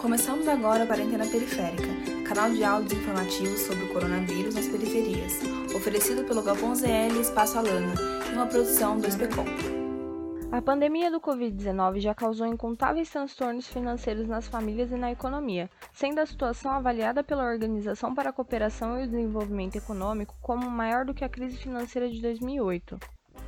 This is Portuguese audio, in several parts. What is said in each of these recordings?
Começamos agora a Quarentena Periférica, canal de áudios informativos sobre o coronavírus nas periferias, oferecido pelo Galpão ZL Espaço Alana, em uma produção do SPCOM. A pandemia do Covid-19 já causou incontáveis transtornos financeiros nas famílias e na economia, sendo a situação avaliada pela Organização para a Cooperação e o Desenvolvimento Econômico como maior do que a crise financeira de 2008.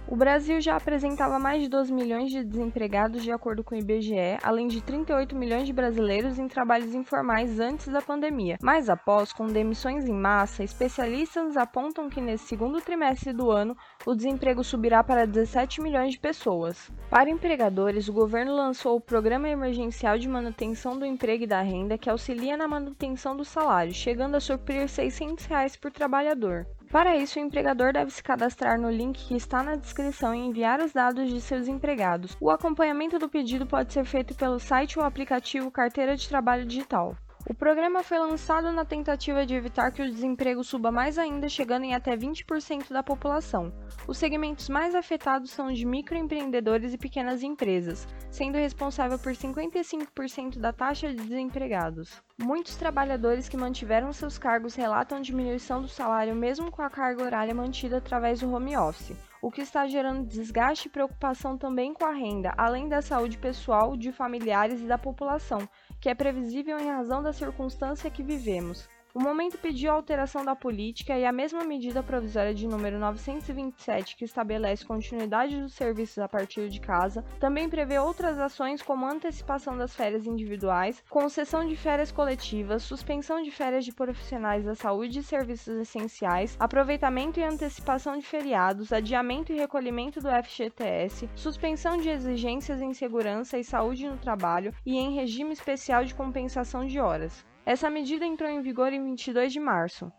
O Brasil já apresentava mais de 12 milhões de desempregados, de acordo com o IBGE, além de 38 milhões de brasileiros em trabalhos informais antes da pandemia. Mas após, com demissões em massa, especialistas apontam que nesse segundo trimestre do ano o desemprego subirá para 17 milhões de pessoas. Para empregadores, o governo lançou o Programa Emergencial de Manutenção do Emprego e da Renda, que auxilia na manutenção do salário, chegando a suprir 600 reais por trabalhador. Para isso, o empregador deve se cadastrar no link que está na descrição e enviar os dados de seus empregados. O acompanhamento do pedido pode ser feito pelo site ou aplicativo Carteira de Trabalho Digital. O programa foi lançado na tentativa de evitar que o desemprego suba mais ainda, chegando em até 20% da população. Os segmentos mais afetados são os de microempreendedores e pequenas empresas, sendo responsável por 55% da taxa de desempregados. Muitos trabalhadores que mantiveram seus cargos relatam diminuição do salário mesmo com a carga horária mantida através do home office o que está gerando desgaste e preocupação também com a renda, além da saúde pessoal, de familiares e da população, que é previsível em razão da circunstância que vivemos. O momento pediu a alteração da política e a mesma medida provisória de número 927, que estabelece continuidade dos serviços a partir de casa, também prevê outras ações como antecipação das férias individuais, concessão de férias coletivas, suspensão de férias de profissionais da saúde e serviços essenciais, aproveitamento e antecipação de feriados, adiamento e recolhimento do FGTS, suspensão de exigências em segurança e saúde no trabalho e em regime especial de compensação de horas. Essa medida entrou em vigor em 22 de março.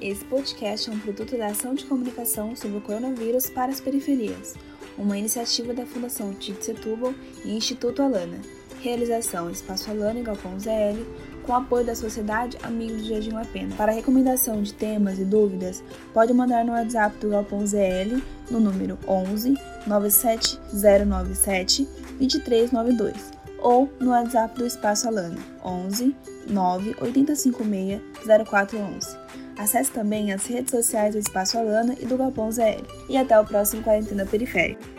Esse podcast é um produto da ação de comunicação sobre o coronavírus para as periferias, uma iniciativa da Fundação Tite Setúbal e Instituto Alana. Realização Espaço Alana e Galpão ZL, com apoio da Sociedade Amigos do Jardim La Pena. Para recomendação de temas e dúvidas, pode mandar no WhatsApp do Galpão ZL no número 11 97097 2392 ou no WhatsApp do Espaço Alana, 11 9 856 0411. Acesse também as redes sociais do Espaço Alana e do Galpão ZL. E até o próximo Quarentena Periférica.